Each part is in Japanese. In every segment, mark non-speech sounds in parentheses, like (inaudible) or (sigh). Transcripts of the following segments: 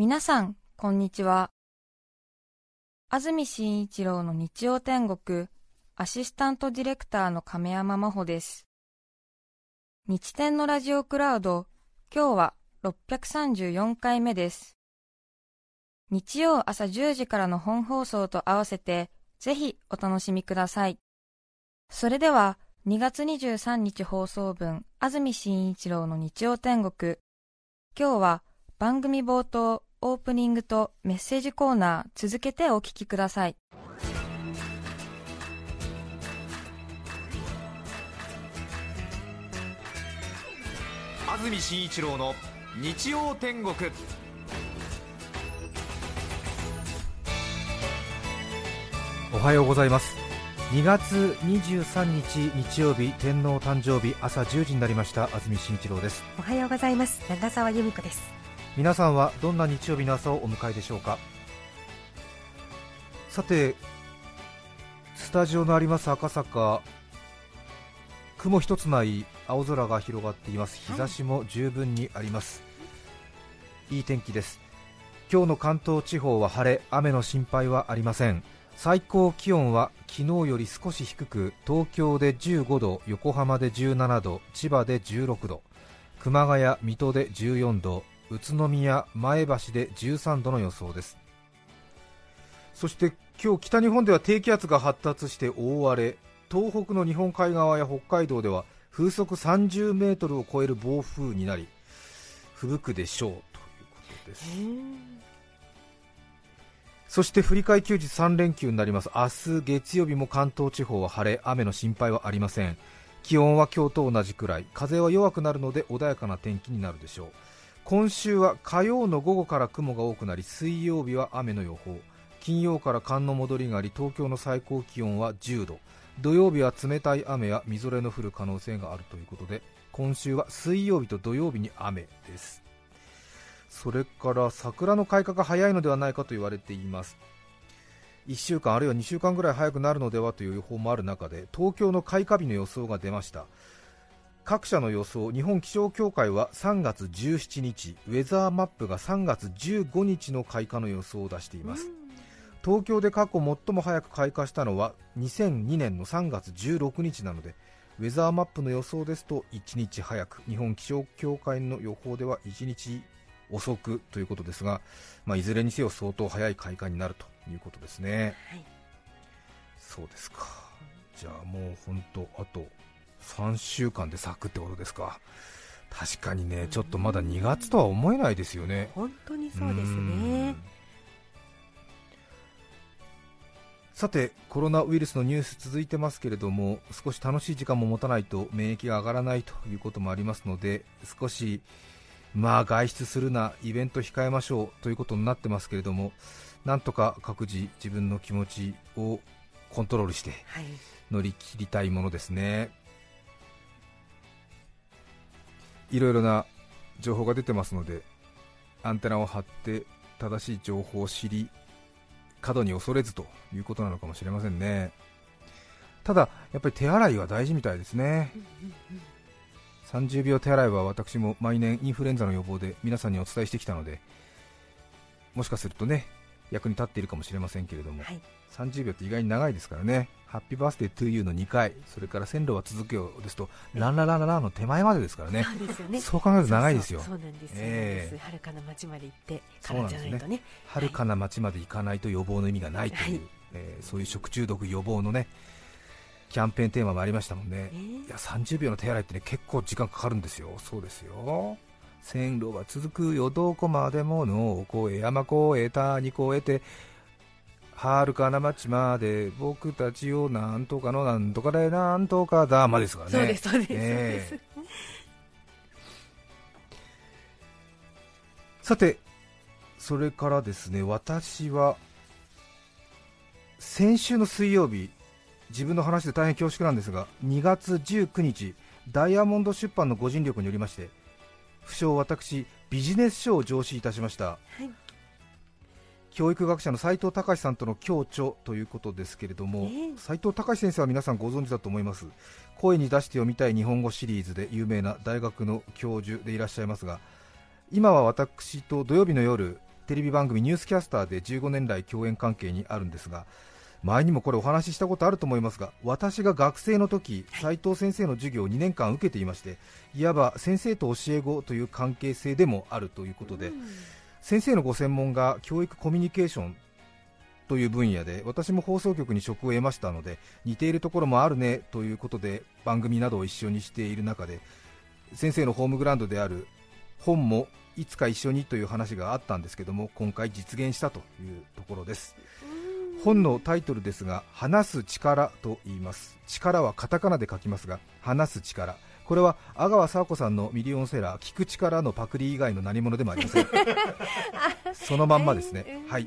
皆さん、こんにちは。安住紳一郎の日曜天国、アシスタントディレクターの亀山真帆です。日天のラジオクラウド、今日は634回目です。日曜朝10時からの本放送と合わせて、ぜひお楽しみください。それでは、2月23日放送分、安住紳一郎の日曜天国。今日は番組冒頭、オープニングとメッセージコーナー続けてお聞きください。安住紳一郎の日曜天国。おはようございます。2月23日日曜日天皇誕生日朝10時になりました安住紳一郎です。おはようございます。長澤由美子です皆さんはどんな日曜日の朝をお迎えでしょうか？さてスタジオのあります赤坂雲一つない青空が広がっています。日差しも十分にあります、はい、いい天気です。今日の関東地方は晴れ雨の心配はありません。最高気温は昨日より少し低く東京で15度横浜で17度千葉で16度熊谷水戸で14度宇都宮前橋で13度の予想です。そして今日北日本では低気圧が発達して大荒れ。東北の日本海側や北海道では風速30メートルを超える暴風になり吹雪くでしょう。ということです。そして振り替え休日3連休になります。明日月曜日も関東地方は晴れ。雨の心配はありません。気温は今日と同じくらい。風は弱くなるので穏やかな天気になるでしょう今週は火曜の午後から雲が多くなり水曜日は雨の予報。金曜から寒の戻りがあり東京の最高気温は10度土曜日は冷たい雨やみぞれの降る可能性があるということで今週は水曜日と土曜日に雨です。それから桜の開花が早いのではないかと言われています。1週間あるいは2週間ぐらい早くなるのではという予報もある中で東京の開花日の予想が出ました。各社の予想日本気象協会は3月17日ウェザーマップが3月15日の開花の予想を出しています。東京で過去最も早く開花したのは2002年の3月16日なのでウェザーマップの予想ですと1日早く日本気象協会の予報では1日遅くということですが、まあ、いずれにせよ相当早い開花になるということですね、はい、そうですか。じゃあもう本当あと3週間で咲くってことですか。確かにねちょっとまだ2月とは思えないですよね。本当にそうですね。さてコロナウイルスのニュース続いてますけれども少し楽しい時間も持たないと免疫が上がらないということもありますので少しまあ外出するな、イベント控えましょうということになってますけれども、なんとか各自、自分の気持ちをコントロールして乗り切りたいものですね。いろいろな情報が出てますので、アンテナを張って正しい情報を知り、過度に恐れずということなのかもしれませんね。ただ、やっぱり手洗いは大事みたいですね。30秒手洗いは私も毎年インフルエンザの予防で皆さんにお伝えしてきたのでもしかするとね役に立っているかもしれませんけれども、はい、30秒って意外に長いですからねハッピーバースデートゥーユーの2回それから線路は続くよですとランララララの手前までですからね。そう考えると長いですよ。そうなんですえー、遥かな町まで行ってからじゃないとね。遥、ね、かな町まで行かないと予防の意味がないという、はい、えー、そういう食中毒予防のねキャンペーンテーマもありましたもんね、えー、いや30秒の手洗いってね結構時間かかるんですよ、そうですよ。線路は続くよ。どこまでものを越え山越え谷越えてはるかな町まで僕たちをなんとかのなんとかでなんとかだまですからね。そうですそうです、え。ー、さて、それからですね私は先週の水曜日自分の話で大変恐縮なんですが2月19日ダイヤモンド出版のご尽力によりまして不詳私ビジネス書を上司いたしました、はい、教育学者の斉藤隆さんとの共著ということですけれども、斉、藤隆先生は皆さんご存知だと思います。声に出して読みたい日本語シリーズで有名な大学の教授でいらっしゃいますが今は私と土曜日の夜テレビ番組「ニュースキャスター」で15年来共演関係にあるんですが前にもこれお話ししたことあると思いますが私が学生の時斉藤先生の授業を2年間受けていましていわば先生と教え子という関係性でもあるということで、先生のご専門が教育コミュニケーションという分野で私も放送局に職を得ましたので似ているところもあるねということで番組などを一緒にしている中で先生のホームグラウンドである本もいつか一緒にという話があったんですけども今回実現したというところです。本のタイトルですが話す力と言います。力はカタカナで書きますが話す力これは阿川佐和子さんのミリオンセラー聞く力のパクリ以外の何者でもありません。(laughs) (laughs) そのまんまですね。はい。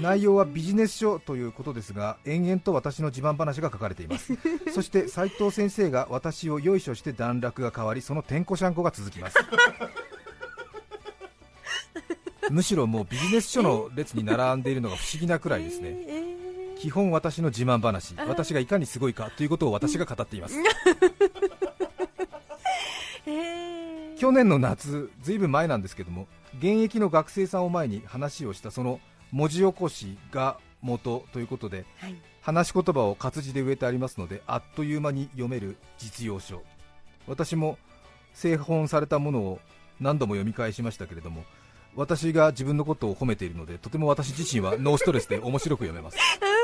内容はビジネス書ということですが延々と私の自慢話が書かれています。(laughs) そして斉藤先生が私をよいしょして段落が変わりそのてんこしゃんこが続きます。むしろもうビジネス書の列に並んでいるのが不思議なくらいですね、基本私の自慢話私がいかにすごいかということを私が語っています去年の夏ずいぶん前なんですけども現役の学生さんを前に話をしたその文字起こしが元ということで、はい、話し言葉を活字で植えてありますのであっという間に読める実用書。私も製本されたものを何度も読み返しましたけれども私が自分のことを褒めているのでとても私自身はノーストレスで面白く読めます。(laughs)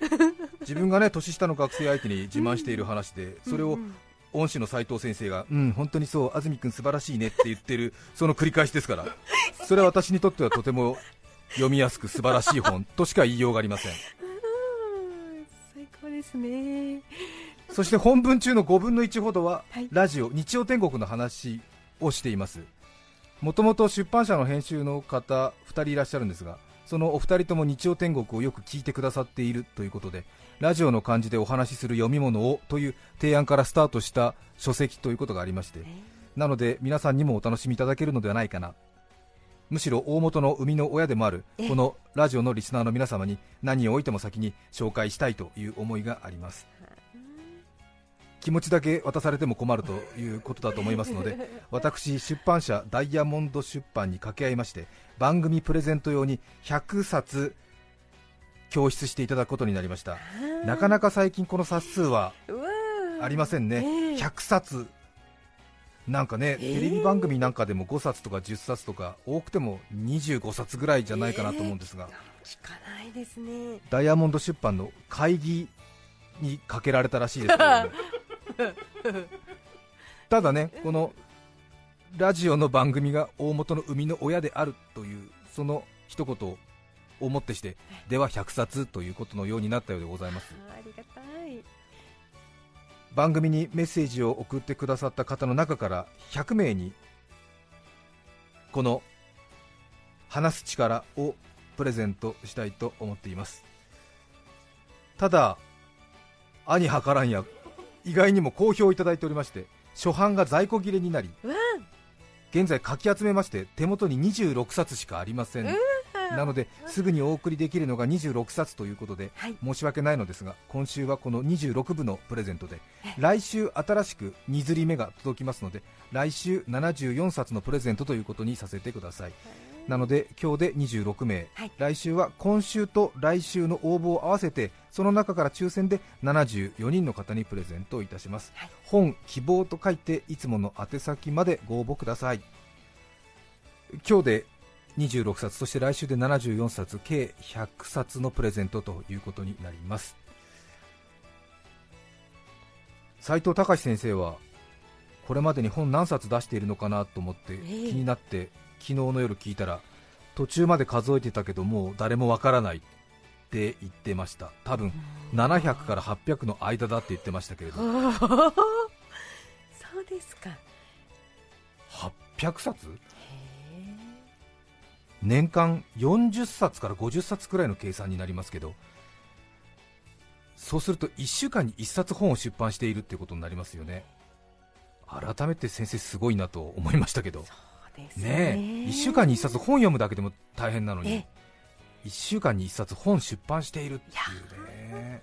(laughs) 自分がね年下の学生相手に自慢している話でそれを恩師の斉藤先生が、うん、本当にそう、安住君素晴らしいねって言ってる (laughs) その繰り返しですから、それは私にとってはとても読みやすく素晴らしい本としか言いようがありません。最高ですね。そして本文中の5分の1ほどは、はい、ラジオ日曜天国の話をしています。もともと出版社の編集の方2人いらっしゃるんですがそのお二人とも日曜天国をよく聞いてくださっているということでラジオの感じでお話しする読み物をという提案からスタートした書籍ということがありましてなので皆さんにもお楽しみいただけるのではないかな。むしろ大元の生みの親でもあるこのラジオのリスナーの皆様に何をおいても先に紹介したいという思いがあります。気持ちだけ渡されても困るということだと思いますので (laughs) 私出版社ダイヤモンド出版に掛け合いまして番組プレゼント用に100冊教出していただくことになりました。なかなか最近この冊数はありませんね、100冊。なんかね、テレビ番組なんかでも5冊とか10冊とか多くても25冊ぐらいじゃないかなと思うんですが、聞かないですね。ダイヤモンド出版の会議にかけられたらしいですけど、ね、(laughs) ただね、このラジオの番組が大元の生みの親であるというその一言をもってして、では100冊ということのようになったようでございます。ありがたい。番組にメッセージを送ってくださった方の中から100名にこの話す力をプレゼントしたいと思っています。ただ兄はからんや意外にも好評いただいておりまして初版が在庫切れになり現在かき集めまして手元に26冊しかありませんなのですぐにお送りできるのが26冊ということで、はい、申し訳ないのですが今週はこの26部のプレゼントで来週新しく2釣り目が届きますので来週74冊のプレゼントということにさせてください。なので今日で26名、はい、来週は今週と来週の応募を合わせてその中から抽選で74人の方にプレゼントをいたします、はい、本希望と書いていつもの宛先までご応募ください。今日で26冊そして来週で74冊計100冊のプレゼントということになります。斉藤隆先生はこれまでに本何冊出しているのかなと思って気になって、昨日の夜聞いたら途中まで数えてたけどもう誰もわからないって言ってました。多分700から800の間だって言ってましたけれど (laughs) そうですか。800冊？年間40冊から50冊くらいの計算になりますけどそうすると1週間に1冊本を出版しているっていうことになりますよね。改めて先生すごいなと思いましたけど。ね。ね1週間に1冊本読むだけでも大変なのに1週間に1冊本出版しているっていうね。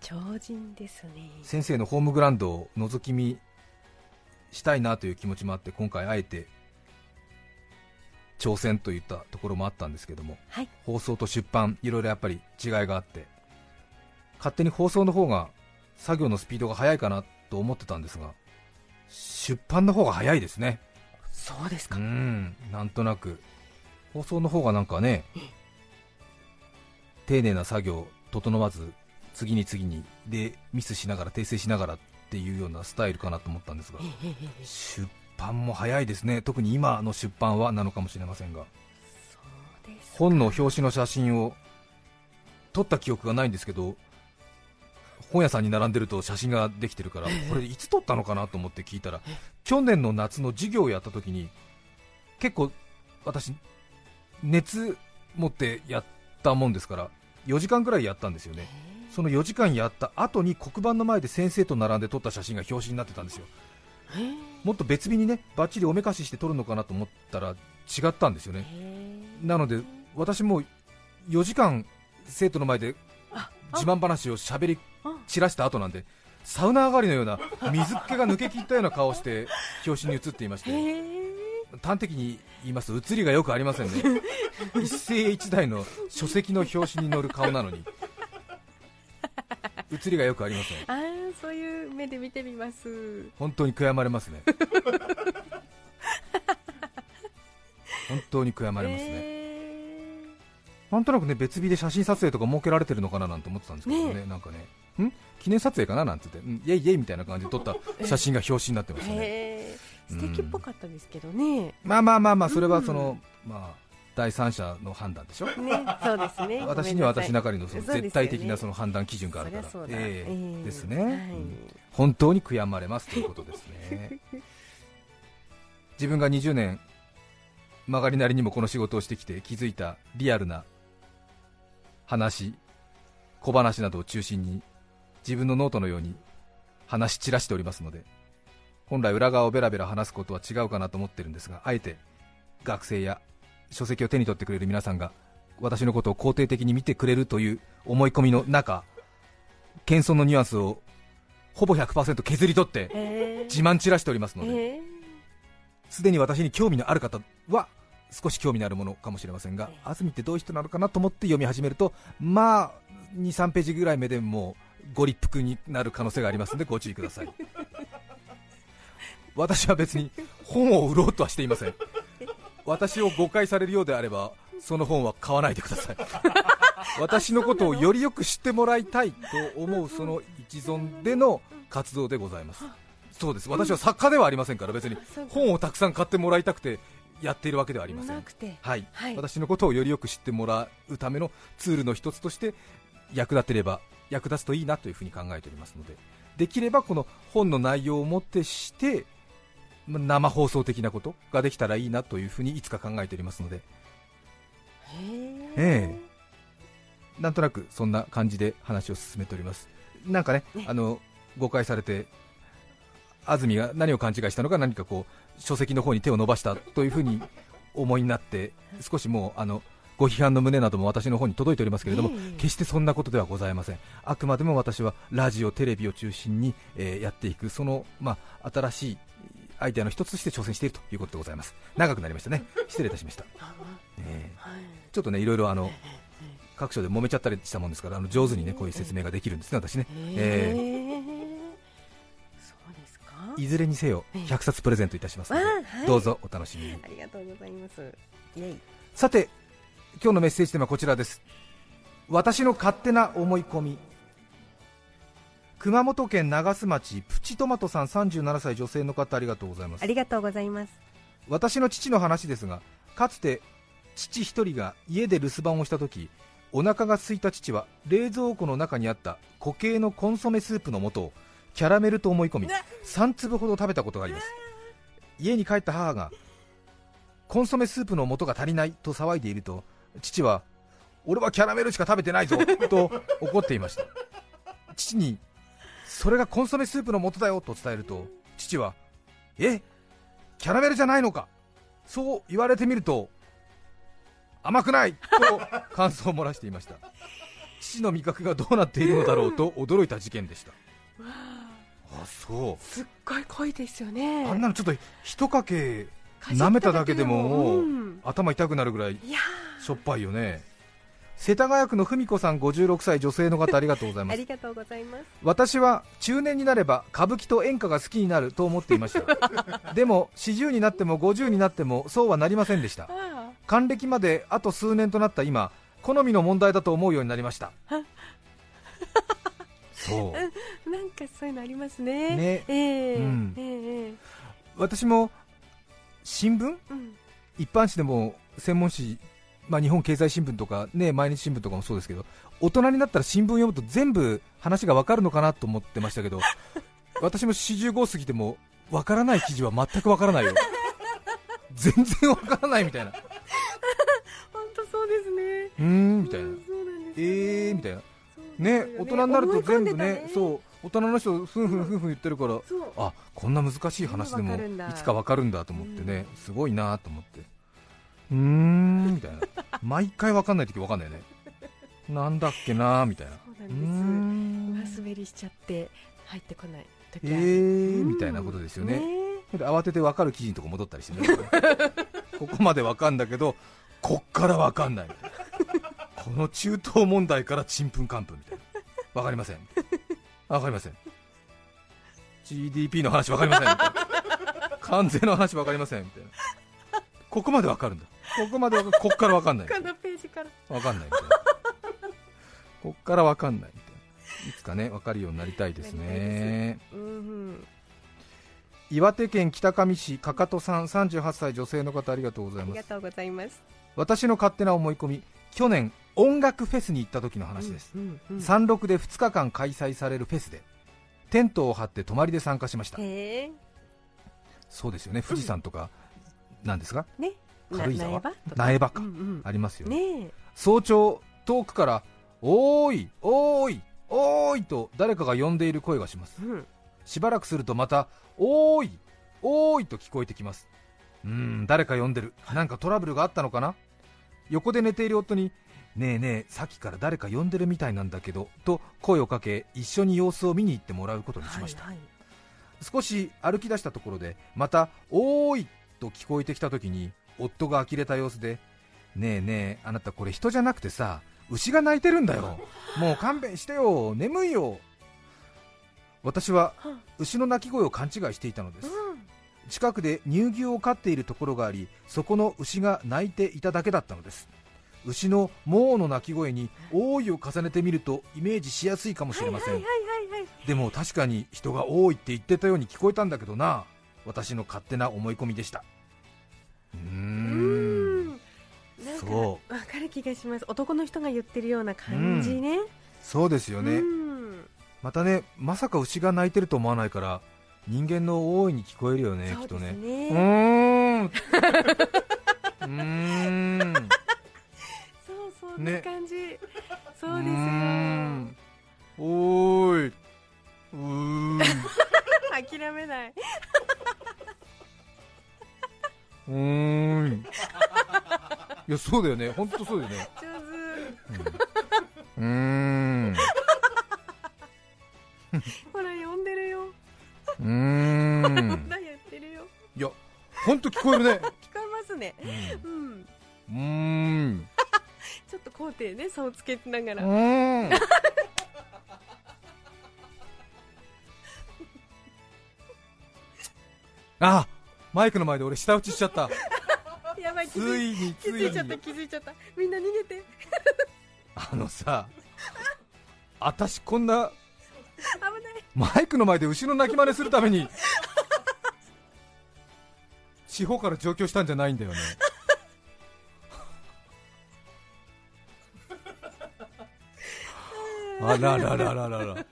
超人ですね。先生のホームグラウンドを覗き見したいなという気持ちもあって今回あえて挑戦といったところもあったんですけども、はい。放送と出版いろいろやっぱり違いがあって勝手に放送の方が作業のスピードが速いかなと思ってたんですが出版の方が早いですね。うそうですか、ん。なんとなく。放送の方がなんかね丁寧な作業整わず次に次にでミスしながら訂正しながらっていうようなスタイルかなと思ったんですが出版も早いですね。特に今の出版はなのかもしれませんが。本の表紙の写真を撮った記憶がないんですけど本屋さんに並んでると写真ができてるからこれいつ撮ったのかなと思って聞いたら去年の夏の授業をやった時に結構私熱持ってやったもんですから4時間くらいやったんですよね。その4時間やった後に黒板の前で先生と並んで撮った写真が表紙になってたんですよ。ええもっと別日にねバッチリおめかしして撮るのかなと思ったら違ったんですよね。ええなので私も4時間生徒の前であ自慢話をしゃべりあ。散らした後なんでサウナ上がりのような水っ気が抜けきったような顔をして表紙に映っていまして端的に言いますと写りがよくありませんね。一世一代の書籍の表紙に載る顔なのに写りがよくありません。ああそういう目で見てみます。本当に悔やまれますね。(laughs) 本当に悔やまれますね、えなんとなくね別日で写真撮影とか設けられてるのかななんて思ってたんですけどね、ねなんかね、ん？記念撮影かななんて言って、うんイエイイエイみたいな感じで撮った (laughs) 写真が表紙になってまえしたね、へえ素敵っぽかったですけどね、まあまあまあまあ、それはその、まあ、第三者の判断でしょ、ねそうですね。(laughs) 私には私なかりのその絶対的なその判断基準があるから、そりゃそうだ。ええ。ええ。ですね、はい。うん。本当に悔やまれますということですね。(laughs) 自分が20年曲がりなりにもこの仕事をしてきて気づいたリアルな話小話などを中心に自分のノートのように話し散らしておりますので本来裏側をベラベラ話すことは違うかなと思ってるんですがあえて学生や書籍を手に取ってくれる皆さんが私のことを肯定的に見てくれるという思い込みの中謙遜のニュアンスをほぼ100%削り取ってええ自慢散らしておりますのでええすでに私に興味のある方は少し興味のあるものかもしれませんが、安住ってどういう人なのかなと思って読み始めると、まあ、2、3ページぐらい目でもうご立腹になる可能性がありますので、(laughs) ご注意ください。私は別に本を売ろうとはしていません。私を誤解されるようであれば、その本は買わないでください。(laughs) 私のことをよりよく知ってもらいたいと思うその一存での活動でございます。そうです私は作家ではありませんから、別に本をたくさん買ってもらいたくてやっているわけではありませ。なんはい、はい私のことをよりよく知ってもらうためのツールの一つとして役立てれば役立つといいなというふうに考えておりますので、できればこの本の内容をもってしてま生放送的なことができたらいいなというふうにいつか考えておりますので、へええ。なんとなくそんな感じで話を進めております。なんかね、ね。あの誤解されて安住が何を勘違いしたのか何かこう書籍の方に手を伸ばしたというふうに思いになって少しもうあのご批判の旨なども私の方に届いておりますけれども、ええ。決してそんなことではございません。あくまでも私はラジオテレビを中心に、えーやっていくその、まあ、新しいアイデアの一つとして挑戦しているということでございます。長くなりましたね。失礼いたしました、あ (laughs) え。ーはい。ちょっとねいろいろあのええ各所で揉めちゃったりしたもんですからあの上手にねこういう説明ができるんですね私ね、え。ええ。そうですか。いずれにせよええ。100冊プレゼントいたしますので、どうぞお楽しみに。ありがとうございます。さて今日のメッセージテーマはこちらです。私の勝手な思い込み熊本県長洲町プチトマトさん37歳女性の方ありがとうございます。ありがとうございます。私の父の話ですがかつて父一人が家で留守番をした時お腹が空いた父は冷蔵庫の中にあった固形のコンソメスープの素をキャラメルと思い込み3粒ほど食べたことがあります。家に帰った母がコンソメスープの素が足りないと騒いでいると父は俺はキャラメルしか食べてないぞと怒っていました。父にそれがコンソメスープの素だよと伝えると父はえキャラメルじゃないのかそう言われてみると甘くないと感想を漏らしていました。(laughs) 父の味覚がどうなっているのだろうと驚いた事件でした。あ。そう。すっごい濃いですよね。あんなのちょっと一かけ舐めただけでもも。ううん。頭痛くなるぐらいしょっぱいよね世田谷区の文子さん56歳女性の方ありがとうございーます。ありがとうございます。私は中年になれば歌舞伎と演歌が好きになると思っていました。(laughs) でも40になっても50になってもそうはなりませんでした。あ。還暦まであと数年となった今好みの問題だと思うようになりました。そう。あなんかそういうのありますね。ね。ええ。うん。ええええ。私も新聞？うん。一般紙でも専門紙、まあ、日本経済新聞とか、ね、毎日新聞とかもそうですけど大人になったら新聞読むと全部話が分かるのかなと思ってましたけど (laughs) 私も45過ぎても分からない記事は全く分からないよ。全然分からないみたいな。本当そうですね。うーんみたいな。なえよーみたいな。ね。大人になると全部ねたそう大人の人ふんふんふんふん言ってるからあこんな難しい話でもいつか分かるんだと思ってね、すごいなと思ってうーんみたいな。毎回分かんない時分かんないよね。なんだっけなみたいな。そうんです。ん。上滑りしちゃって入ってこない時えはーうんみたいなことですよね。ね慌てて分かる記事のとこ戻ったりしてね。(laughs) ここまで分かんだけどこっから分かんない。みたいなこの中東問題からちんぷんかんぷんみたいな。分かりません。分かりません。GDP の話分かりません。みたいな関税の話分かりません。みたいな。ここまで分かるんだここまでこっから分かんない。このページから。分かんないみたいなこっから分かんないみたいないつかね分かるようになりたいですね。うんうん。岩手県北上市かかとさん38歳女性の方ありがとうございます。ありがとうございます。私の勝手な思い込み去年音楽フェスに行った時の話です、うんうんうん。山麓で2日間開催されるフェスでテントを張って泊まりで参加しました。そうですよね。富士山とかなんですか、ね軽井沢？な苗場とか。うんうん。ありますよね。ねえ。早朝遠くから「おーいおーいおーい」と誰かが呼んでいる声がします。うん。しばらくするとまた「おーいおーい」と聞こえてきます。うーん誰か呼んでる。なんかトラブルがあったのかな？横で寝ている夫に「ねえねえさっきから誰か呼んでるみたいなんだけど」と声をかけ一緒に様子を見に行ってもらうことにしました、はいはい。少し歩き出したところでまた「おーい」と聞こえてきた時に夫が呆れた様子で「ねえねえあなたこれ人じゃなくてさ牛が鳴いてるんだよ。もう勘弁してよ。眠いよ」私はは牛の鳴き声を勘違いしていたのです。うん。近くで乳牛を飼っているところがありそこの牛が鳴いていただけだったのです。牛のモーの鳴き声に「おーい」を重ねてみるとイメージしやすいかもしれません、でも確かに人が多いって言ってたように聞こえたんだけどな。私の勝手な思い込みでしたかそわかる気がします。男の人が言ってるような感じね。そうですよね、うん。またねまさか牛が鳴いてると思わないから人間の大いに聞こえるよねきっとね。うーん。うーん。(laughs) そうそんねな感じそうですよ。ん。おーい。うーん。(laughs) 諦めないうーん。いやそうだよね。本当そうだよね。上うーん。手ほら呼んでるよ。うーん。まだ言ってるよ。いや本当聞こえるね。聞こえますね。うん。うーん。ちょっと高低ね差をつけながうらーん。あマイクの前で俺舌打ちしちゃった。(laughs) やばい気つづいいについ気づいちゃったに気づいちゃった。みんな逃げて。(laughs) あのさ私こんな危ない。マイクの前で牛の鳴き真似するために (laughs) 地方から上京したんじゃないんだよね。あらららららら。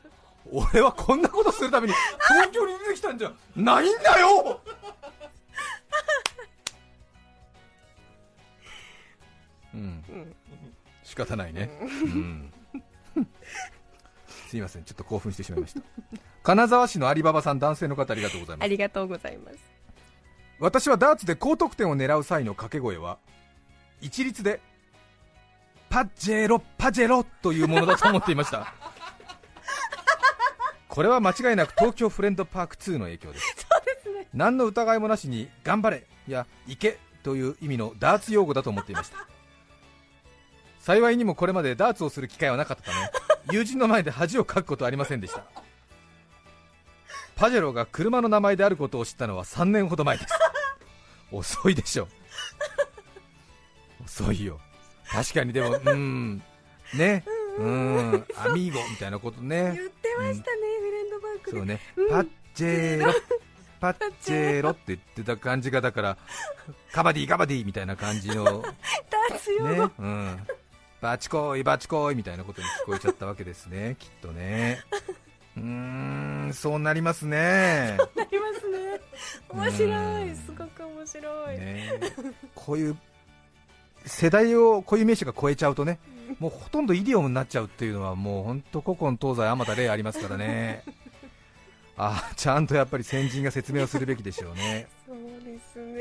俺はこんなことするために東京に出てきたんじゃないんだよ仕方ないね、うん、すいません。ちょっと興奮してしまいました。(laughs) 金沢市のアリババさん男性の方ありがとうございます。ありがとうございます。私はダーツで高得点を狙う際の掛け声は一律でパジェロパジェロというものだと思っていました。(laughs) これは間違いなく東京フレンドパーク2の影響です。そうですね。何の疑いもなしに頑張れや行けという意味のダーツ用語だと思っていました幸いにもこれまでダーツをする機会はなかったため (laughs) 友人の前で恥をかくことはありませんでした。パジェロが車の名前であることを知ったのは3年ほど前です。遅いでしょ。遅いよ。確かにでもうん。ね。うん。アミーゴみたいなことね。言ってましたね、フレンドバンクで。そうね、うん。パッチェロ。(laughs) パッチェロって言ってた感じがだからカバディカバディみたいな感じの。(laughs) ダーツ用語、ね、うん、バチコイバチコイみたいなことに聞こえちゃったわけですね。(laughs) きっとね。うーんそうなりますね。なりますね。面白うん。いすごく面白い、ね。こういう世代を固有名詞が超えちゃうとねもうほとんどイディオムになっちゃうっていうのはもう本当古今東西あまた例ありますからね。(laughs) あちゃんとやっぱり先人が説明をするべきでしょうね。(laughs) そうですね、ん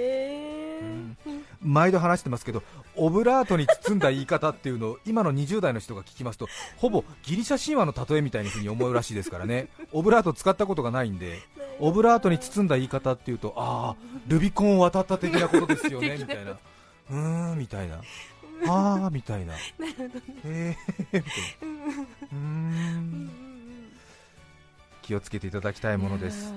毎度話してますけどオブラートに包んだ言い方っていうのを今の20代の人が聞きますとほぼギリシャ神話の例えみたいな風に思うらしいですからね。オブラート使ったことがないんでオブラートに包んだ言い方っていうとああルビコンを渡った的なことですよね (laughs) みたいな。うーんみたいな。ああみたいな。えー、みたいな。気をつけていただきたいものです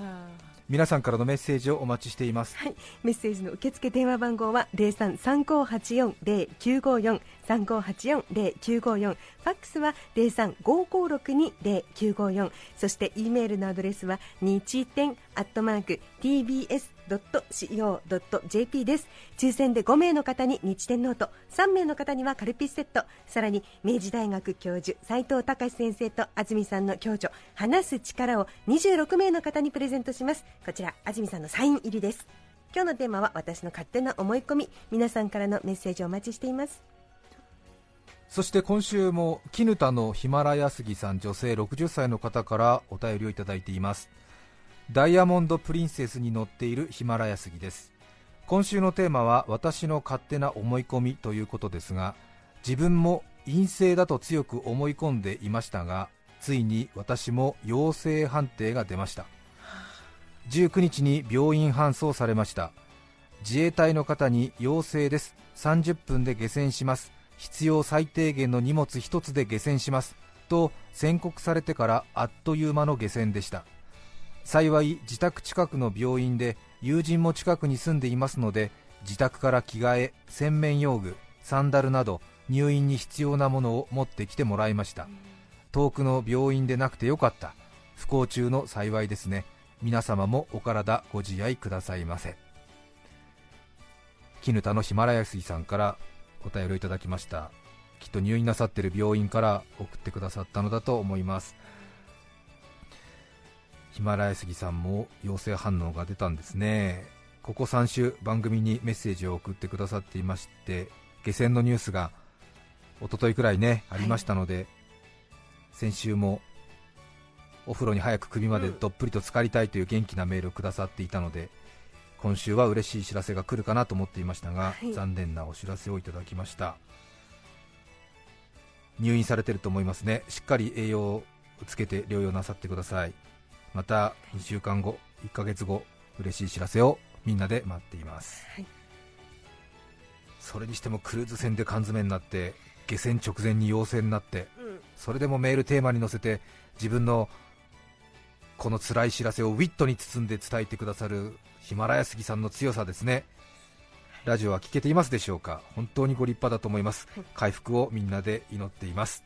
皆さんからのメッセージをお待ちしています。メッセージの受付電話番号は零三三五八四零九五四。三五八四零九五四。ファックスは零三五五六二零九五四。そして E メールのアドレスは日天アットマーク tbs ドット co.jp です。抽選で5名の方に日天ノート。3名の方にはカルピスセット。さらに明治大学教授齋藤孝先生と安住さんの共著話すチカラを26名の方にプレゼントします。こちら安住さんのサイン入りです。今日のテーマは私の勝手な思い込み。皆さんからのメッセージをお待ちしています。そして今週も絹田のヒマラヤ杉さん女性60歳の方からお便りをいただいています。ダイヤモンドプリンセスに乗っているヒマラヤ杉です。今週のテーマは私の勝手な思い込みということですが自分も陰性だと強く思い込んでいましたがついに私も陽性判定が出ました。19日に病院搬送されました。自衛隊の方に陽性です。30分で下船します。必要最低限の荷物一つで下船します。と宣告されてからあっという間の下船でした。幸い自宅近くの病院で友人も近くに住んでいますので自宅から着替え洗面用具サンダルなど入院に必要なものを持ってきてもらいました。遠くの病院でなくてよかった。不幸中の幸いですね。皆様もお体ご自愛くださいませ。絹田のヒマラヤ水さんからお便りをいただきました。きっと入院なさってる病院から送ってくださったのだと思います。ヒマラヤ杉さんも陽性反応が出たんですね。ここ3週番組にメッセージを送ってくださっていまして下船のニュースが一昨日くらいねありましたので、先週もお風呂に早く首までどっぷりと浸かりたいという元気なメールをくださっていたので今週は嬉しい知らせが来るかなと思っていましたが、はい。残念なお知らせをいただきました。入院されていると思いますね。しっかり栄養をつけて療養なさってくださいまた2週間後1ヶ月後嬉しい知らせをみんなで待っています、はい。それにしてもクルーズ船で缶詰になって下船直前に陽性になってうん。それでもメールテーマに載せて自分のこの辛い知らせをウィットに包んで伝えてくださるヒマラヤ杉さんの強さですね。ラジオは聞けていますでしょうか？本当にご立派だと思います。はい。回復をみんなで祈っています。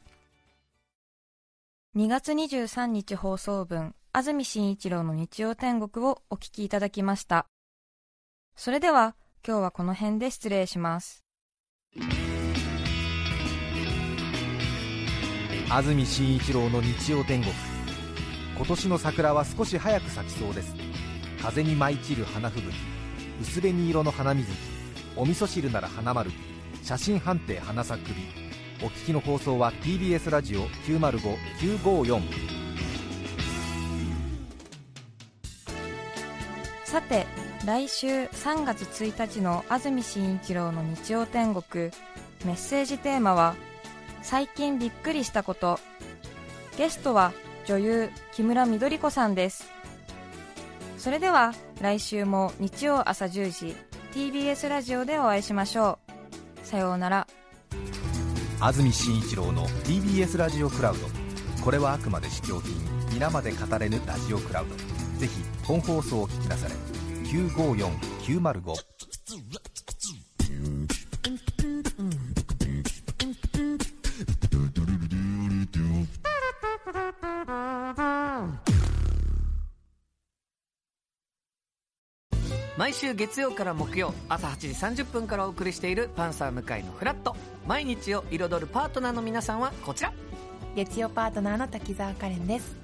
2月23日放送分安住紳一郎の日曜天国をお聞きいただきました。それでは今日はこの辺で失礼します。安住紳一郎の日曜天国。今年の桜は少し早く咲きそうです。風に舞い散る花吹雪。薄紅色の花水木。お味噌汁なら花丸写真判定花咲くびお聞きの放送は TBS ラジオ905954さて来週3月1日の安住紳一郎の日曜天国。メッセージテーマは「最近びっくりしたこと」ゲストは女優木村緑子さんです。それでは来週も日曜朝10時 TBS ラジオでお会いしましょう。さようなら。安住紳一郎の TBS ラジオクラウド。これはあくまで試供品。皆まで語れぬラジオクラウド。ぜひ本放送を聞きなされ。954905毎週月曜から木曜朝8時30分からお送りしている「パンサー向井のフラット」毎日を彩るパートナーの皆さんはこちら。月曜パートナーの滝沢カレンです